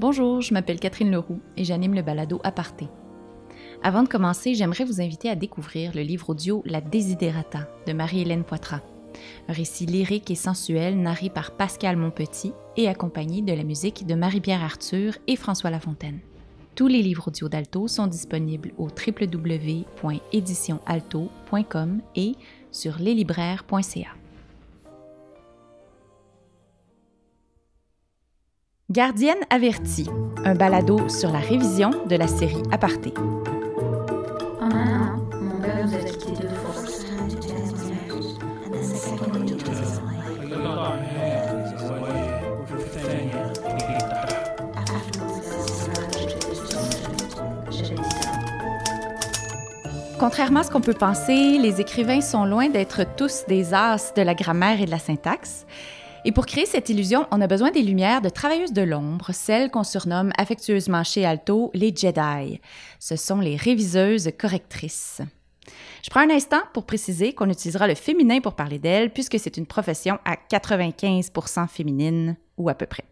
Bonjour, je m'appelle Catherine Leroux et j'anime le balado Aparté. Avant de commencer, j'aimerais vous inviter à découvrir le livre audio La Desiderata de Marie-Hélène Poitras. Un récit lyrique et sensuel narré par Pascal Monpetit et accompagné de la musique de Marie-Pierre Arthur et François Lafontaine. Tous les livres audio d'Alto sont disponibles au www.éditionalto.com et sur leslibraires.ca. Gardienne avertie, un balado sur la révision de la série Aparté. En un an, mon père nous a quittés de force. Contrairement à ce qu'on peut penser, les écrivains sont loin d'être tous des as de la grammaire et de la syntaxe. Et pour créer cette illusion, on a besoin des lumières de travailleuses de l'ombre, celles qu'on surnomme affectueusement chez Alto les Jedi. Ce sont les réviseuses correctrices. Je prends un instant pour préciser qu'on utilisera le féminin pour parler d'elles, puisque c'est une profession à 95 féminine, ou à peu près.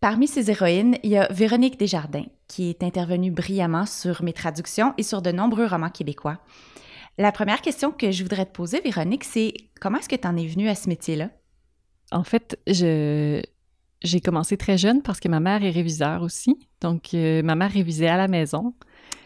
Parmi ces héroïnes, il y a Véronique Desjardins, qui est intervenue brillamment sur mes traductions et sur de nombreux romans québécois. La première question que je voudrais te poser, Véronique, c'est comment est-ce que tu en es venue à ce métier-là? En fait, je, j'ai commencé très jeune parce que ma mère est réviseur aussi. Donc, euh, ma mère révisait à la maison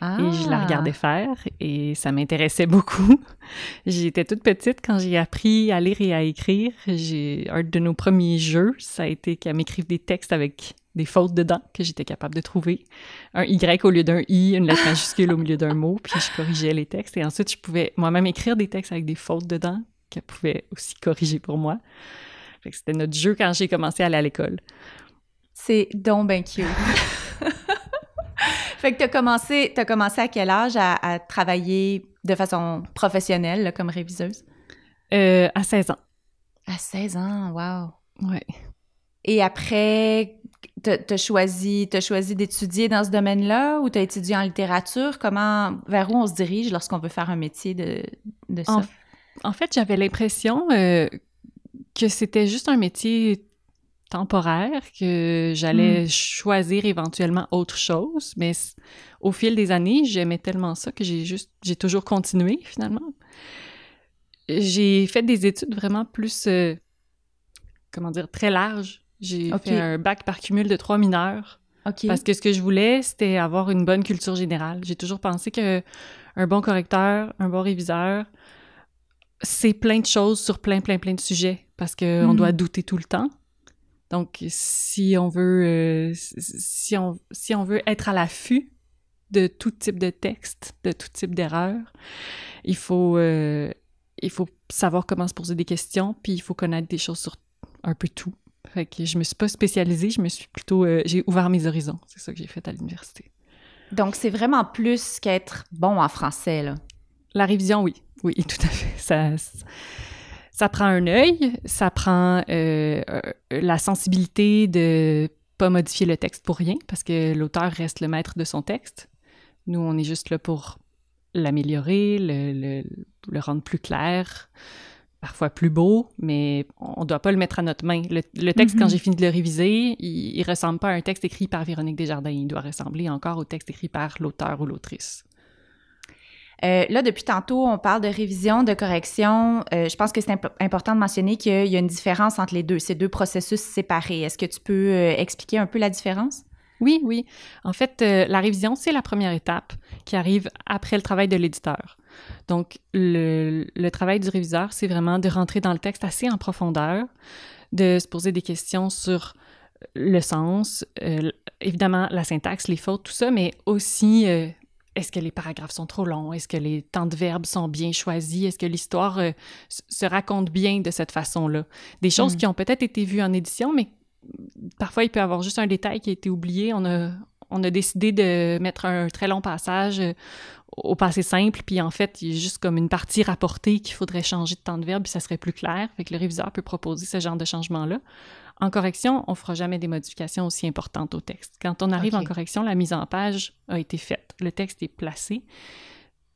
et je la Ah! regardais faire et ça m'intéressait beaucoup. J'étais toute petite quand j'ai appris à lire et à écrire. J'ai un de nos premiers jeux, ça a été qu'elle m'écrive des textes avec des fautes dedans que j'étais capable de trouver. Un Y au lieu d'un I, une lettre majuscule au milieu d'un mot, puis je corrigeais les textes. Et ensuite, je pouvais moi-même écrire des textes avec des fautes dedans qu'elle pouvait aussi corriger pour moi. Fait que c'était notre jeu quand j'ai commencé à aller à l'école. C'est donc ben cute. fait que tu as commencé, t'as commencé à quel âge à, à travailler de façon professionnelle là, comme réviseuse? Euh, à 16 ans. À 16 ans, wow. Ouais. Et après, t'as as choisi, t'as choisi d'étudier dans ce domaine-là ou t'as étudié en littérature? Comment, vers où on se dirige lorsqu'on veut faire un métier de, de ça? En, en fait, j'avais l'impression euh, que c'était juste un métier temporaire, que j'allais choisir éventuellement autre chose, mais au fil des années, j'aimais tellement ça que j'ai juste, j'ai toujours continué finalement. J'ai fait des études vraiment plus, euh, comment dire, très larges. J'ai fait un bac par cumul de trois mineurs. Parce que ce que je voulais, c'était avoir une bonne culture générale. J'ai toujours pensé que un bon correcteur, un bon réviseur, c'est plein de choses sur plein, plein, plein de sujets parce qu'on Mm. doit douter tout le temps. Donc, si on veut, euh, si, on, si on veut être à l'affût de tout type de texte, de tout type d'erreur, il faut, euh, il faut savoir comment se poser des questions, puis il faut connaître des choses sur un peu tout. Fait que je me suis pas spécialisée, je me suis plutôt, euh, j'ai ouvert mes horizons. C'est ça que j'ai fait à l'université. Donc, c'est vraiment plus qu'être bon en français, là. La révision, oui, oui, tout à fait. Ça, ça prend un œil, ça prend euh, euh, la sensibilité de pas modifier le texte pour rien, parce que l'auteur reste le maître de son texte. Nous, on est juste là pour l'améliorer, le, le, le rendre plus clair, parfois plus beau, mais on ne doit pas le mettre à notre main. Le, le texte, Mhm. quand j'ai fini de le réviser, il, il ressemble pas à un texte écrit par Véronique Desjardins. Il doit ressembler encore au texte écrit par l'auteur ou l'autrice. Euh, là, depuis tantôt, on parle de révision, de correction. Euh, je pense que c'est imp- important de mentionner qu'il y a une différence entre les deux, ces deux processus séparés. Est-ce que tu peux euh, expliquer un peu la différence? Oui, oui. En fait, la révision, c'est la première étape qui arrive après le travail de l'éditeur. Donc, le, travail du réviseur, c'est vraiment de rentrer dans le texte assez en profondeur, de se poser des questions sur le sens, évidemment la syntaxe, les fautes, tout ça, mais aussi est-ce que les paragraphes sont trop longs? Est-ce que les temps de verbes sont bien choisis? Est-ce que l'histoire euh, se raconte bien de cette façon-là? Des choses Mm. qui ont peut-être été vues en édition, mais parfois il peut y avoir juste un détail qui a été oublié. On a, on a décidé de mettre un très long passage euh, au passé simple, puis en fait, il y a juste comme une partie rapportée qu'il faudrait changer de temps de verbe, puis ça serait plus clair. Fait que le réviseur peut proposer ce genre de changement-là. En correction, on fera jamais des modifications aussi importantes au texte. Quand on arrive en correction, la mise en page a été faite. Le texte est placé.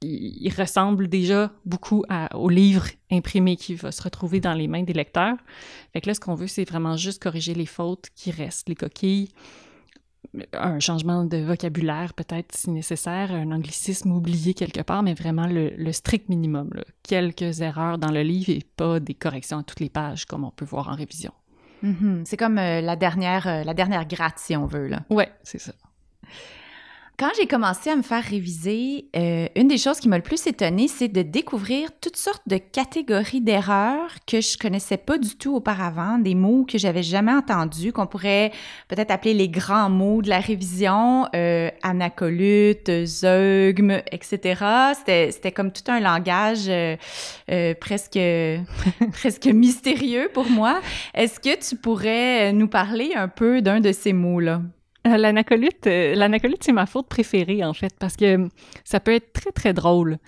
Il, il ressemble déjà beaucoup à- au livre imprimé qui va se retrouver dans les mains des lecteurs. Fait que là, ce qu'on veut, c'est vraiment juste corriger les fautes qui restent, les coquilles, un changement de vocabulaire peut-être si nécessaire, un anglicisme oublié quelque part, mais vraiment le, le strict minimum. là. Quelques erreurs dans le livre et pas des corrections à toutes les pages comme on peut voir en révision. Mhm. C'est comme euh, la, dernière, euh, la dernière gratte, si on veut. Là. Ouais, c'est ça. Quand j'ai commencé à me faire réviser, euh, une des choses qui m'a le plus étonnée, c'est de découvrir toutes sortes de catégories d'erreurs que je connaissais pas du tout auparavant, des mots que j'avais jamais entendus, qu'on pourrait peut-être appeler les grands mots de la révision, euh, anacolute, zeugme, etc. C'était, comme tout un langage euh, euh, presque, presque mystérieux pour moi. Est-ce que tu pourrais nous parler un peu d'un de ces mots-là? Euh, euh, l'anacolute, c'est ma faute préférée, en fait, parce que euh, ça peut être très, très drôle.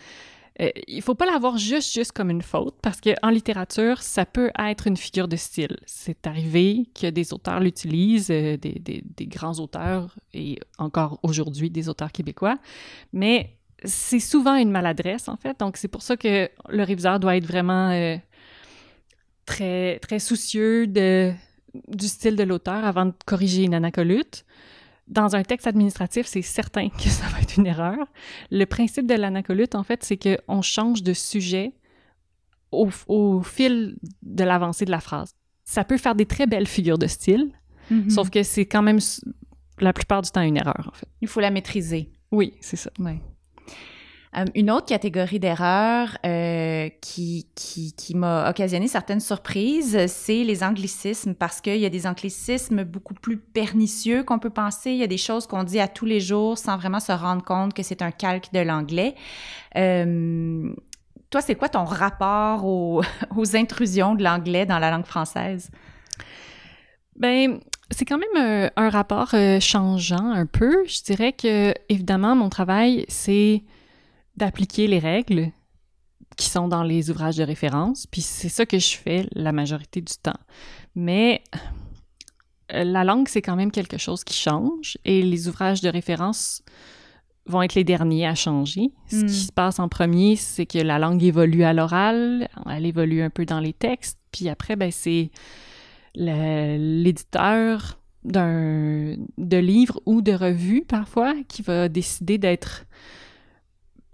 Euh, il faut pas l'avoir juste, juste comme une faute, parce qu'en littérature, ça peut être une figure de style. C'est arrivé que des auteurs l'utilisent, euh, des, des- des grands auteurs, et encore aujourd'hui, des auteurs québécois, mais c'est souvent une maladresse, en fait. Donc, c'est pour ça que le réviseur doit être vraiment euh, très, très soucieux de, du style de l'auteur avant de corriger une anacolute. Dans un texte administratif, c'est certain que ça va être une erreur. Le principe de l'anacolute, en fait, c'est qu'on change de sujet au, au fil de l'avancée de la phrase. Ça peut faire des très belles figures de style, Mhm. sauf que c'est quand même la plupart du temps une erreur, en fait. Il faut la maîtriser. Oui, c'est ça. Ouais. Euh, une autre catégorie d'erreurs euh, qui, qui, m'a occasionné certaines surprises, c'est les anglicismes, parce qu'il y a des anglicismes beaucoup plus pernicieux qu'on peut penser. Il y a des choses qu'on dit à tous les jours sans vraiment se rendre compte que c'est un calque de l'anglais. Euh, toi, c'est quoi ton rapport aux, aux intrusions de l'anglais dans la langue française? Ben, c'est quand même un rapport changeant un peu. Je dirais que, évidemment, mon travail, c'est d'appliquer les règles qui sont dans les ouvrages de référence, puis c'est ça que je fais la majorité du temps. Mais euh, la langue, c'est quand même quelque chose qui change, et les ouvrages de référence vont être les derniers à changer. Ce Mm. qui se passe en premier, c'est que la langue évolue à l'oral, elle évolue un peu dans les textes, puis après, ben, c'est l'éditeur d'un de livre ou de revue parfois qui va décider d'être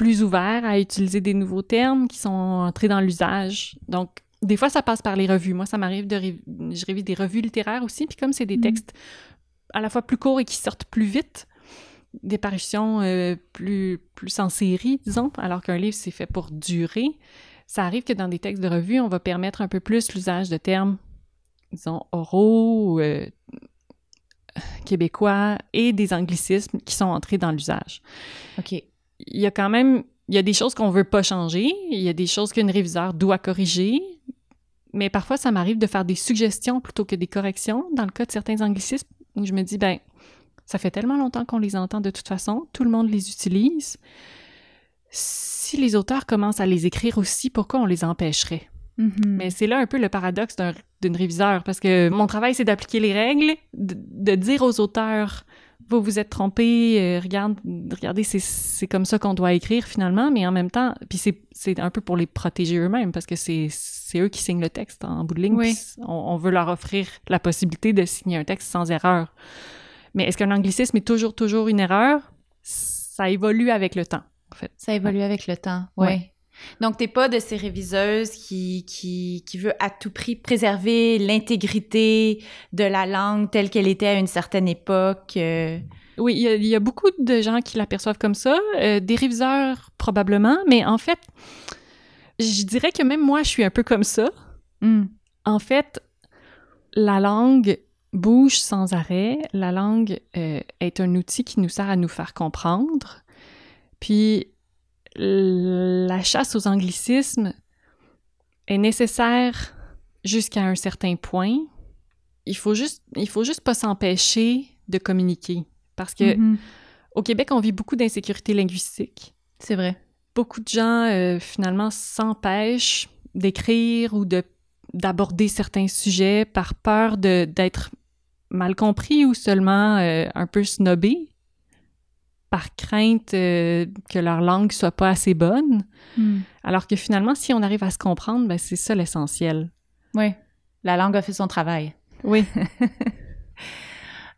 plus ouvert à utiliser des nouveaux termes qui sont entrés dans l'usage. Donc, des fois, ça passe par les revues. Moi, ça m'arrive de... ré- Je révise des revues littéraires aussi, puis comme c'est des Mhm. textes à la fois plus courts et qui sortent plus vite, des parutions euh, plus, plus en série, disons, alors qu'un livre, c'est fait pour durer, ça arrive que dans des textes de revue, on va permettre un peu plus l'usage de termes, disons, oraux, euh, québécois et des anglicismes qui sont entrés dans l'usage. OK. Il y a quand même, il y a des choses qu'on veut pas changer, il y a des choses qu'une réviseur doit corriger, mais parfois ça m'arrive de faire des suggestions plutôt que des corrections dans le cas de certains anglicismes où je me dis, ben, ça fait tellement longtemps qu'on les entend de toute façon, tout le monde les utilise. Si les auteurs commencent à les écrire aussi, pourquoi on les empêcherait? Mhm. Mais c'est là un peu le paradoxe d'un- d'une réviseur, parce que mon travail, c'est d'appliquer les règles, de, de dire aux auteurs, vous vous êtes trompés, euh, regarde, regardez, c'est- comme ça qu'on doit écrire finalement, mais en même temps, puis c'est un peu pour les protéger eux-mêmes, parce que c'est eux qui signent le texte en bout de ligne, Oui. on, on veut leur offrir la possibilité de signer un texte sans erreur. Mais est-ce qu'un anglicisme est toujours, toujours une erreur? Ça évolue avec le temps, en fait. Ça évolue avec le temps, oui. Ouais. Donc, t'es pas de ces réviseuses qui, qui, qui veut à tout prix préserver l'intégrité de la langue telle qu'elle était à une certaine époque. euh? Oui, il y, a, il y a beaucoup de gens qui l'aperçoivent comme ça, euh, des réviseurs probablement, mais en fait, je dirais que même moi, je suis un peu comme ça. Hmm. En fait, la langue bouge sans arrêt. La langue euh, est un outil qui nous sert à nous faire comprendre. Puis, la chasse aux anglicismes est nécessaire jusqu'à un certain point. Il faut juste, il faut juste pas s'empêcher de communiquer. Parce que Mhm. au Québec, on vit beaucoup d'insécurité linguistique. C'est vrai. Beaucoup de gens, euh, finalement, s'empêchent d'écrire ou de d'aborder certains sujets par peur d'être mal compris ou seulement euh, un peu snobés par crainte euh, que leur langue soit pas assez bonne. Hmm. Alors que finalement, si on arrive à se comprendre, ben, c'est ça l'essentiel. Oui. La langue a fait son travail. Oui.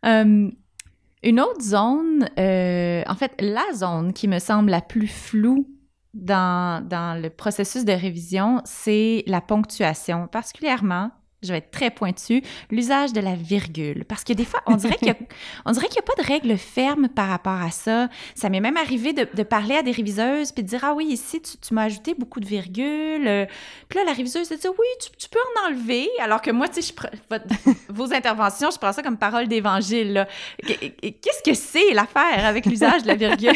Euh, Une autre zone, euh, en fait, la zone qui me semble la plus floue dans, dans le processus de révision, c'est la ponctuation, particulièrement je vais être très pointue, l'usage de la virgule. Parce que des fois, on dirait qu'il n'y a, a, pas de règle ferme par rapport à ça. Ça m'est même arrivé de, de, parler à des réviseuses puis de dire Ah oui, ici, tu, tu m'as ajouté beaucoup de virgules. Puis là, la réviseuse a dit Oui, tu, tu, peux en enlever. Alors que moi, tu sais, vos interventions, je prends ça comme parole d'évangile. Qu'est-ce que c'est l'affaire avec l'usage de la virgule?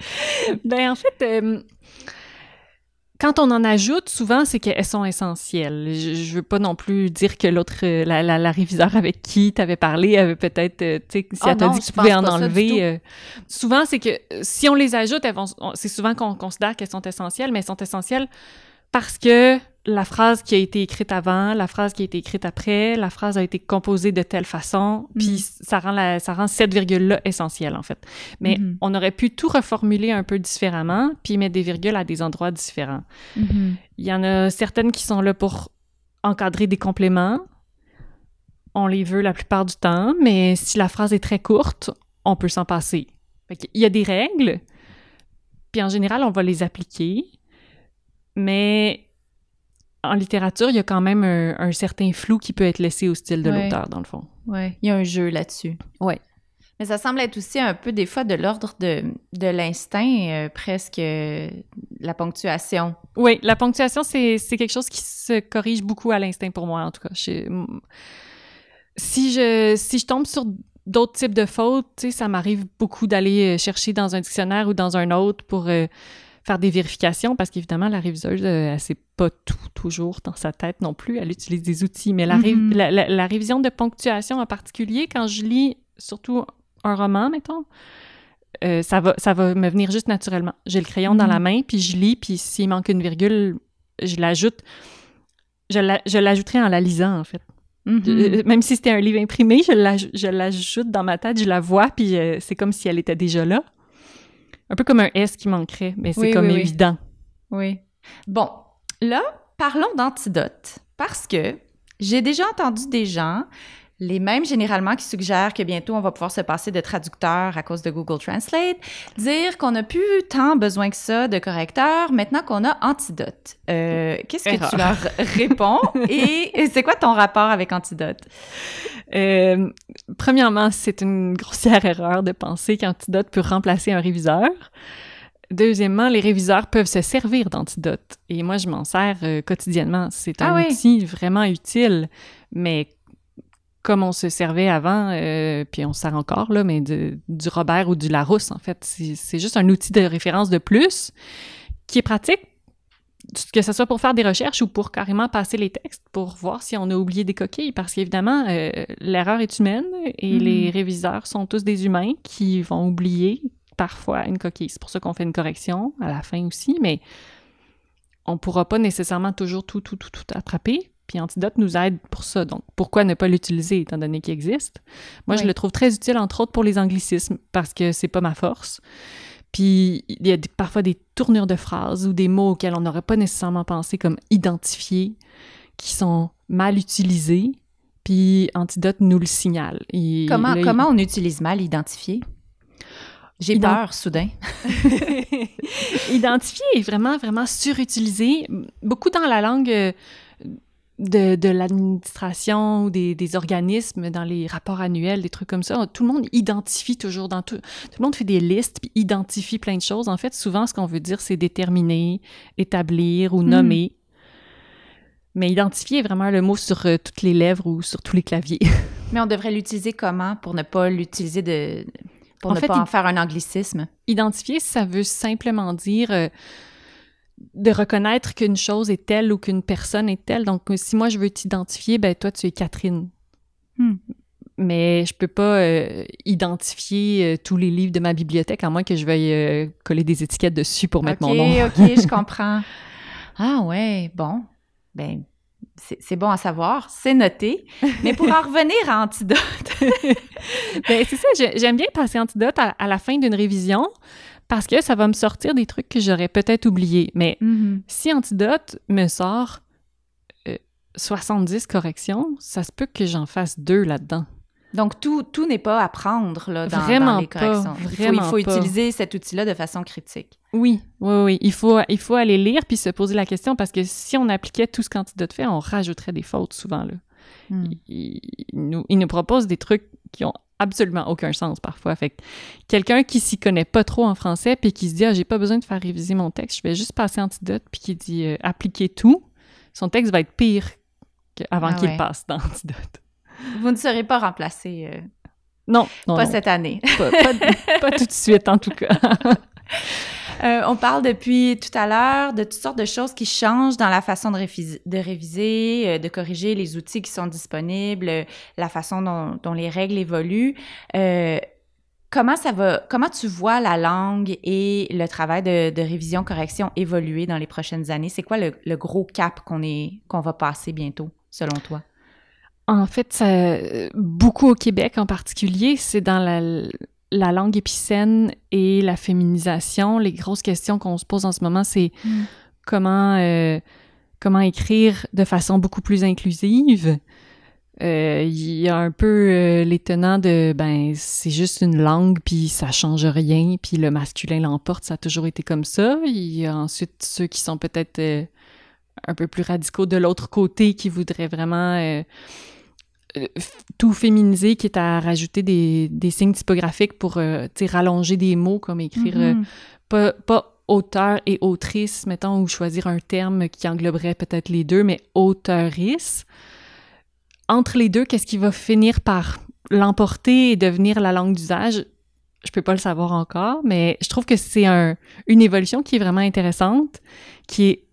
ben en fait, euh, quand on en ajoute, souvent, c'est qu'elles sont essentielles. Je, je veux pas non plus dire que l'autre, euh, la, la, la, réviseur avec qui tu avais parlé avait peut-être, euh, tu sais, si oh elle t'a dit que tu pouvais en enlever. euh, souvent, c'est que si on les ajoute, c'est souvent qu'on considère qu'elles sont essentielles, mais elles sont essentielles parce que la phrase qui a été écrite avant, la phrase qui a été écrite après, la phrase a été composée de telle façon, puis ça rend la, ça rend cette virgule-là essentielle, en fait. Mais Mhm. on aurait pu tout reformuler un peu différemment, puis mettre des virgules à des endroits différents. Mhm. Il y en a certaines qui sont là pour encadrer des compléments. On les veut la plupart du temps, mais si la phrase est très courte, on peut s'en passer. Qu'il y a des règles, puis en général, on va les appliquer, mais en littérature, il y a quand même un, un certain flou qui peut être laissé au style de Ouais. l'auteur, dans le fond. Ouais, il y a un jeu là-dessus. Ouais. Mais ça semble être aussi un peu des fois de l'ordre de, de l'instinct, euh, presque euh, la ponctuation. Oui, la ponctuation, c'est quelque chose qui se corrige beaucoup à l'instinct pour moi, en tout cas. Je- si, je, si je tombe sur d'autres types de fautes, ça m'arrive beaucoup d'aller euh, chercher dans un dictionnaire ou dans un autre pour euh, faire des vérifications, parce qu'évidemment, la réviseuse, euh, elle sait pas tout toujours dans sa tête non plus. Elle utilise des outils. Mais la, Mhm. la, la- la révision de ponctuation en particulier, quand je lis surtout un roman, mettons, euh, ça, va, ça va me venir juste naturellement. J'ai le crayon dans la main, puis je lis, puis s'il manque une virgule, je l'ajoute. Je la- je l'ajouterai en la lisant, en fait. Mhm. Euh, Même si c'était un livre imprimé, je l'aj- je l'ajoute dans ma tête, je la vois, puis c'est comme si elle était déjà là. Un peu comme un S qui manquerait, mais c'est Oui, comme oui, évident. Oui. Bon, là, parlons d'antidotes. Parce que j'ai déjà entendu des gens, les mêmes généralement qui suggèrent que bientôt on va pouvoir se passer de traducteur à cause de Google Translate, dire qu'on n'a plus tant besoin que ça de correcteurs maintenant qu'on a antidote. Euh, Qu'est-ce que tu leur réponds? Et et c'est quoi ton rapport avec antidote? Euh, premièrement, c'est une grossière erreur de penser qu'Antidote peut remplacer un réviseur. Deuxièmement, les réviseurs peuvent se servir d'Antidote. Et moi, je m'en sers euh, quotidiennement. C'est un Ah oui? outil vraiment utile. Mais comme on se servait avant, euh, puis on se sert encore, là, mais de- du Robert ou du Larousse, en fait. C'est juste un outil de référence de plus qui est pratique, que ce soit pour faire des recherches ou pour carrément passer les textes, pour voir si on a oublié des coquilles. Parce qu'évidemment, euh, l'erreur est humaine et Mhm. les réviseurs sont tous des humains qui vont oublier parfois une coquille. C'est pour ça qu'on fait une correction à la fin aussi, mais on pourra pas nécessairement toujours tout, tout, tout, tout attraper. Puis Antidote nous aide pour ça. Donc, pourquoi ne pas l'utiliser étant donné qu'il existe? Moi, je le trouve très utile, entre autres, pour les anglicismes, parce que c'est pas ma force. Puis, il y a des- parfois des tournures de phrases ou des mots auxquels on n'aurait pas nécessairement pensé comme identifiés, qui sont mal utilisés. Puis, Antidote nous le signale. Et Comment, là, comment on utilise mal identifié? J'ai Ident- peur soudain. Identifier est vraiment, vraiment surutilisé. Beaucoup dans la langue euh, de, de l'administration ou des, des organismes, dans les rapports annuels, des trucs comme ça. Tout le monde identifie toujours dans tout. Tout le monde fait des listes puis identifie plein de choses. En fait, souvent, ce qu'on veut dire, c'est déterminer, établir ou Hmm. nommer. Mais identifier est vraiment le mot sur euh, toutes les lèvres ou sur tous les claviers. Mais on devrait l'utiliser comment pour ne pas l'utiliser de. pour En ne fait, pas en faire un anglicisme? Identifier, ça veut simplement dire euh, de reconnaître qu'une chose est telle ou qu'une personne est telle. Donc, si moi je veux t'identifier, ben toi tu es Catherine. Hmm. Mais je peux pas euh, identifier euh, tous les livres de ma bibliothèque à moins que je veuille euh, coller des étiquettes dessus pour mettre OK, mon nom. OK, je comprends. Ah ouais, bon. Ben, c'est bon à savoir, c'est noté. Mais pour en revenir à Antidote, Ben, c'est ça, j'ai- j'aime bien passer Antidote à, à la fin d'une révision parce que ça va me sortir des trucs que j'aurais peut-être oubliés. Mais si Antidote me sort euh, 70 corrections, ça se peut que j'en fasse deux là-dedans. Donc, tout, tout n'est pas à prendre là, dans, dans Vraiment les pas, corrections. Il faut- vraiment il faut, pas. utiliser cet outil-là de façon critique. Oui, oui, oui. Il faut, il faut aller lire puis se poser la question parce que si on appliquait tout ce qu'Antidote fait, on rajouterait des fautes souvent. Là. Hmm. Il, il nous, il nous propose des trucs qui ont absolument aucun sens parfois. Fait que quelqu'un qui s'y connaît pas trop en français puis qui se dit ah j'ai pas besoin de faire réviser mon texte, je vais juste passer Antidote puis qui dit euh, appliquer tout, son texte va être pire qu'avant Ah qu'il ouais. passe dans Antidote. Vous ne serez pas remplacé, euh, Non, non, pas non, cette année. pas, pas- pas tout de suite en tout cas. Euh, on parle depuis tout à l'heure de toutes sortes de choses qui changent dans la façon de, réviser, euh, de corriger les outils qui sont disponibles, la façon dont, les règles évoluent. Euh, comment ça va, comment tu vois la langue et le travail de, de révision-correction évoluer dans les prochaines années? C'est quoi le, gros cap qu'on est, qu'on va passer bientôt, selon toi? En fait, beaucoup au Québec en particulier, c'est dans la, la langue épicène et la féminisation. Les grosses questions qu'on se pose en ce moment, c'est Mm. comment, euh, comment écrire de façon beaucoup plus inclusive. Euh, Il y a un peu euh, l'étonnant de, ben, c'est juste une langue, puis ça change rien, puis le masculin l'emporte, ça a toujours été comme ça. Il y a ensuite ceux qui sont peut-être euh, un peu plus radicaux de l'autre côté, qui voudraient vraiment tout féminiser, qui est à rajouter des, des signes typographiques pour euh, rallonger des mots, comme écrire euh, Mhm. pas, pas auteur et autrice, mettons, ou choisir un terme qui engloberait peut-être les deux, mais auteurice. Entre les deux, qu'est-ce qui va finir par l'emporter et devenir la langue d'usage? Je peux pas le savoir encore, mais je trouve que c'est un, une évolution qui est vraiment intéressante, qui est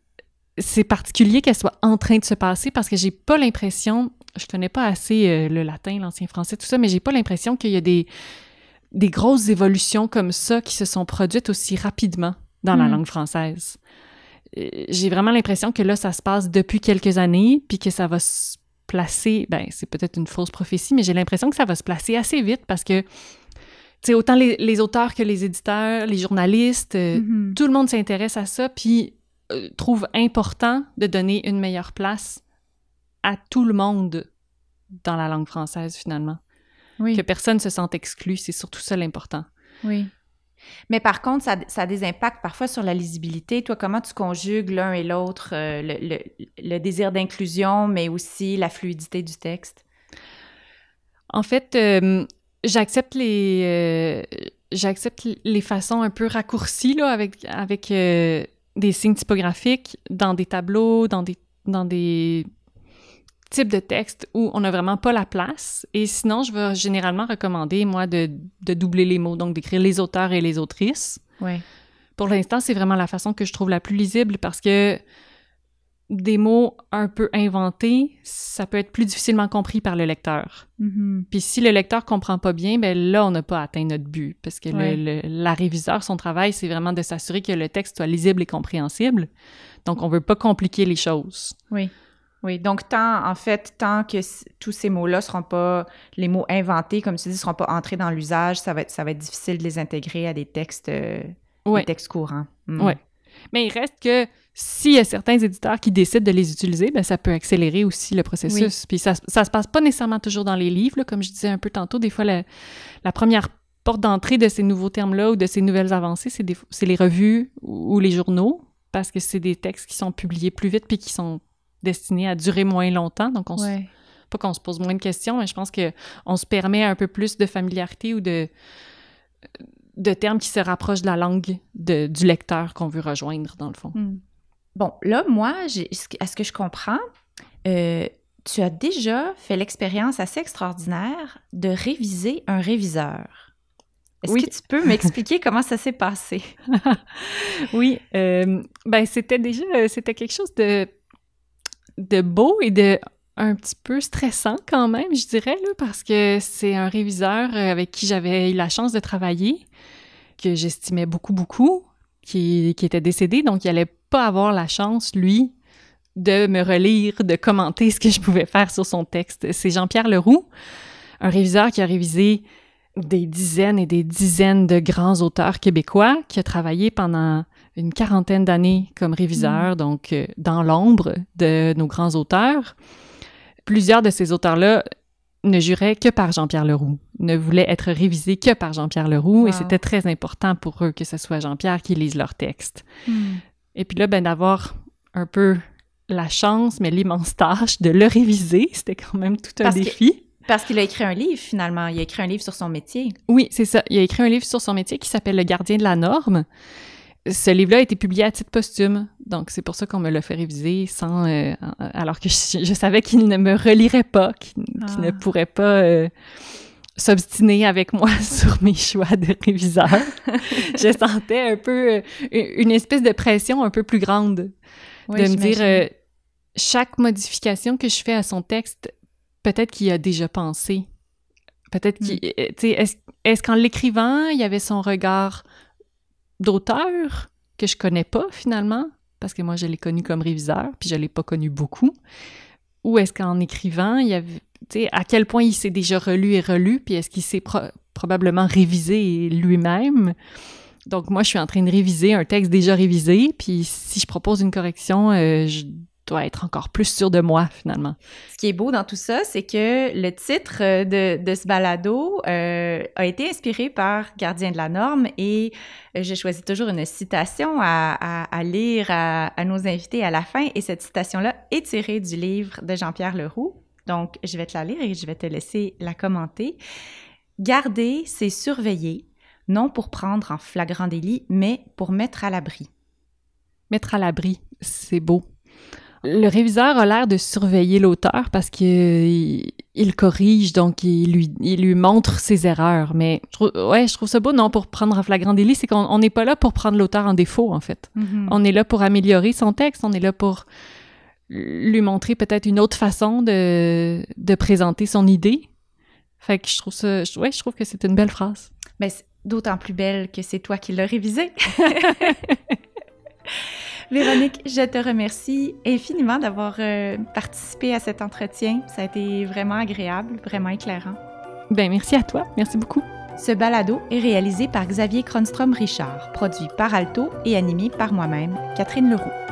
c'est particulier qu'elle soit en train de se passer parce que j'ai pas l'impression, je connais pas assez euh, le latin, l'ancien français, tout ça, mais j'ai pas l'impression qu'il y a des, des grosses évolutions comme ça qui se sont produites aussi rapidement dans la Mm. langue française. Euh, J'ai vraiment l'impression que là, ça se passe depuis quelques années, puis que ça va se placer, ben c'est peut-être une fausse prophétie, mais j'ai l'impression que ça va se placer assez vite parce que, tu sais, autant les, les auteurs que les éditeurs, les journalistes, euh, Mhm. tout le monde s'intéresse à ça, puis euh, trouve important de donner une meilleure place à tout le monde dans la langue française, finalement. Oui. Que personne se sente exclu, c'est surtout ça l'important. Oui. Mais par contre, ça, ça a des impacts parfois sur la lisibilité. Toi, comment tu conjugues l'un et l'autre, euh, le, le- le désir d'inclusion, mais aussi la fluidité du texte? En fait, euh, j'accepte les euh, j'accepte les façons un peu raccourcies là, avec avec des signes typographiques dans des tableaux, dans des dans des types de textes où on n'a vraiment pas la place. Et sinon, je vais généralement recommander, moi, de, de doubler les mots, donc d'écrire les auteurs et les autrices. Pour l'instant, c'est vraiment la façon que je trouve la plus lisible parce que des mots un peu inventés, ça peut être plus difficilement compris par le lecteur. Mhm. Puis si le lecteur comprend pas bien, ben là, on n'a pas atteint notre but. Parce que le- Ouais. le- la réviseur, son travail, c'est vraiment de s'assurer que le texte soit lisible et compréhensible. Donc, on veut pas compliquer les choses. Oui. Oui. Donc, tant, en fait, tant que tous ces mots-là seront pas, les mots inventés, comme tu dis, seront pas entrés dans l'usage, ça va être, ça va être difficile de les intégrer à des textes, euh, des textes courants. Mm. Ouais. Mais il reste que s'il y a certains éditeurs qui décident de les utiliser, ben ça peut accélérer aussi le processus. Puis ça, ça se passe pas nécessairement toujours dans les livres, là, comme je disais un peu tantôt. Des fois, la, la première porte d'entrée de ces nouveaux termes-là ou de ces nouvelles avancées, c'est, des- c'est les revues ou, ou les journaux, parce que c'est des textes qui sont publiés plus vite puis qui sont destinés à durer moins longtemps. Donc, on se- pas qu'on se pose moins de questions, mais je pense que on se permet un peu plus de familiarité ou de de termes qui se rapprochent de la langue de- du lecteur qu'on veut rejoindre, dans le fond. Hmm. Bon, là, moi, à ce que je comprends, euh, tu as déjà fait l'expérience assez extraordinaire de réviser un réviseur. Est-ce Oui. que tu peux m'expliquer comment ça s'est passé? Oui, euh, ben c'était déjà c'était quelque chose de de beau et de un petit peu stressant quand même, je dirais là, parce que c'est un réviseur euh, avec qui j'avais eu la chance de travailler, que j'estimais beaucoup beaucoup, qui, qui était décédé, donc il allait pas avoir la chance lui de me relire, de commenter ce que je pouvais faire sur son texte. C'est Jean-Pierre Leroux, un réviseur qui a révisé des dizaines et des dizaines de grands auteurs québécois, qui a travaillé pendant une quarantaine d'années comme réviseur, donc euh, dans l'ombre de nos grands auteurs. Plusieurs de ces auteurs-là ne jurait que par Jean-Pierre Leroux, ne voulait être révisé que par Jean-Pierre Leroux, Wow. et c'était très important pour eux que ce soit Jean-Pierre qui lise leur texte. Hmm. Et puis là, ben, d'avoir un peu la chance, mais l'immense tâche de le réviser, c'était quand même tout un Parce que- défi. Parce qu'il a écrit un livre, finalement. Il a écrit un livre sur son métier. Oui, c'est ça. Il a écrit un livre sur son métier qui s'appelle Le gardien de la norme. Ce livre-là a été publié à titre posthume, donc c'est pour ça qu'on me l'a fait réviser sans, euh, alors que je, je savais qu'il ne me relirait pas, qu'il qu'il Ah. ne pourrait pas euh, s'obstiner avec moi sur mes choix de réviseur. je sentais un peu euh, une espèce de pression un peu plus grande Oui, de me dire chaque modification que je fais à son texte, peut-être qu'il a déjà pensé. Peut-être qu'il. Mm. euh, tu sais, Est-ce est qu'en l'écrivant, il y avait son regard d'auteur que je connais pas finalement? Parce que moi, je l'ai connu comme réviseur, puis je l'ai pas connu beaucoup. Ou est-ce qu'en écrivant, il y à quel point il s'est déjà relu et relu, puis est-ce qu'il s'est pro- probablement révisé lui-même? Donc, moi, je suis en train de réviser un texte déjà révisé, puis si je propose une correction, euh, je dois être encore plus sûre de moi, finalement. Ce qui est beau dans tout ça, c'est que le titre euh, de, de ce balado euh, a été inspiré par Gardien de la norme et euh, j'ai choisi toujours une citation à, à- à lire à, à nos invités à la fin et cette citation-là est tirée du livre de Jean-Pierre Leroux. Donc, je vais te la lire et je vais te laisser la commenter. Garder, c'est surveiller, non pour prendre en flagrant délit, mais pour mettre à l'abri. Mettre à l'abri, c'est beau. Le réviseur a l'air de surveiller l'auteur parce qu'il il corrige, donc il lui, il lui montre ses erreurs. Mais je trouve, ouais, je trouve ça beau, non, pour prendre en flagrant délit, c'est qu'on on n'est pas là pour prendre l'auteur en défaut, en fait. On est là pour améliorer son texte, on est là pour lui montrer peut-être une autre façon de, de présenter son idée. Fait que je trouve ça, je- ouais, je trouve que c'est une belle phrase. C'est d'autant plus belle que c'est toi qui l'as révisé. Véronique, je te remercie infiniment d'avoir euh, participé à cet entretien. Ça a été vraiment agréable, vraiment éclairant. Ben, merci à toi. Merci beaucoup. Ce balado est réalisé par Xavier Kronstrom-Richard, produit par Alto et animé par moi-même, Catherine Leroux.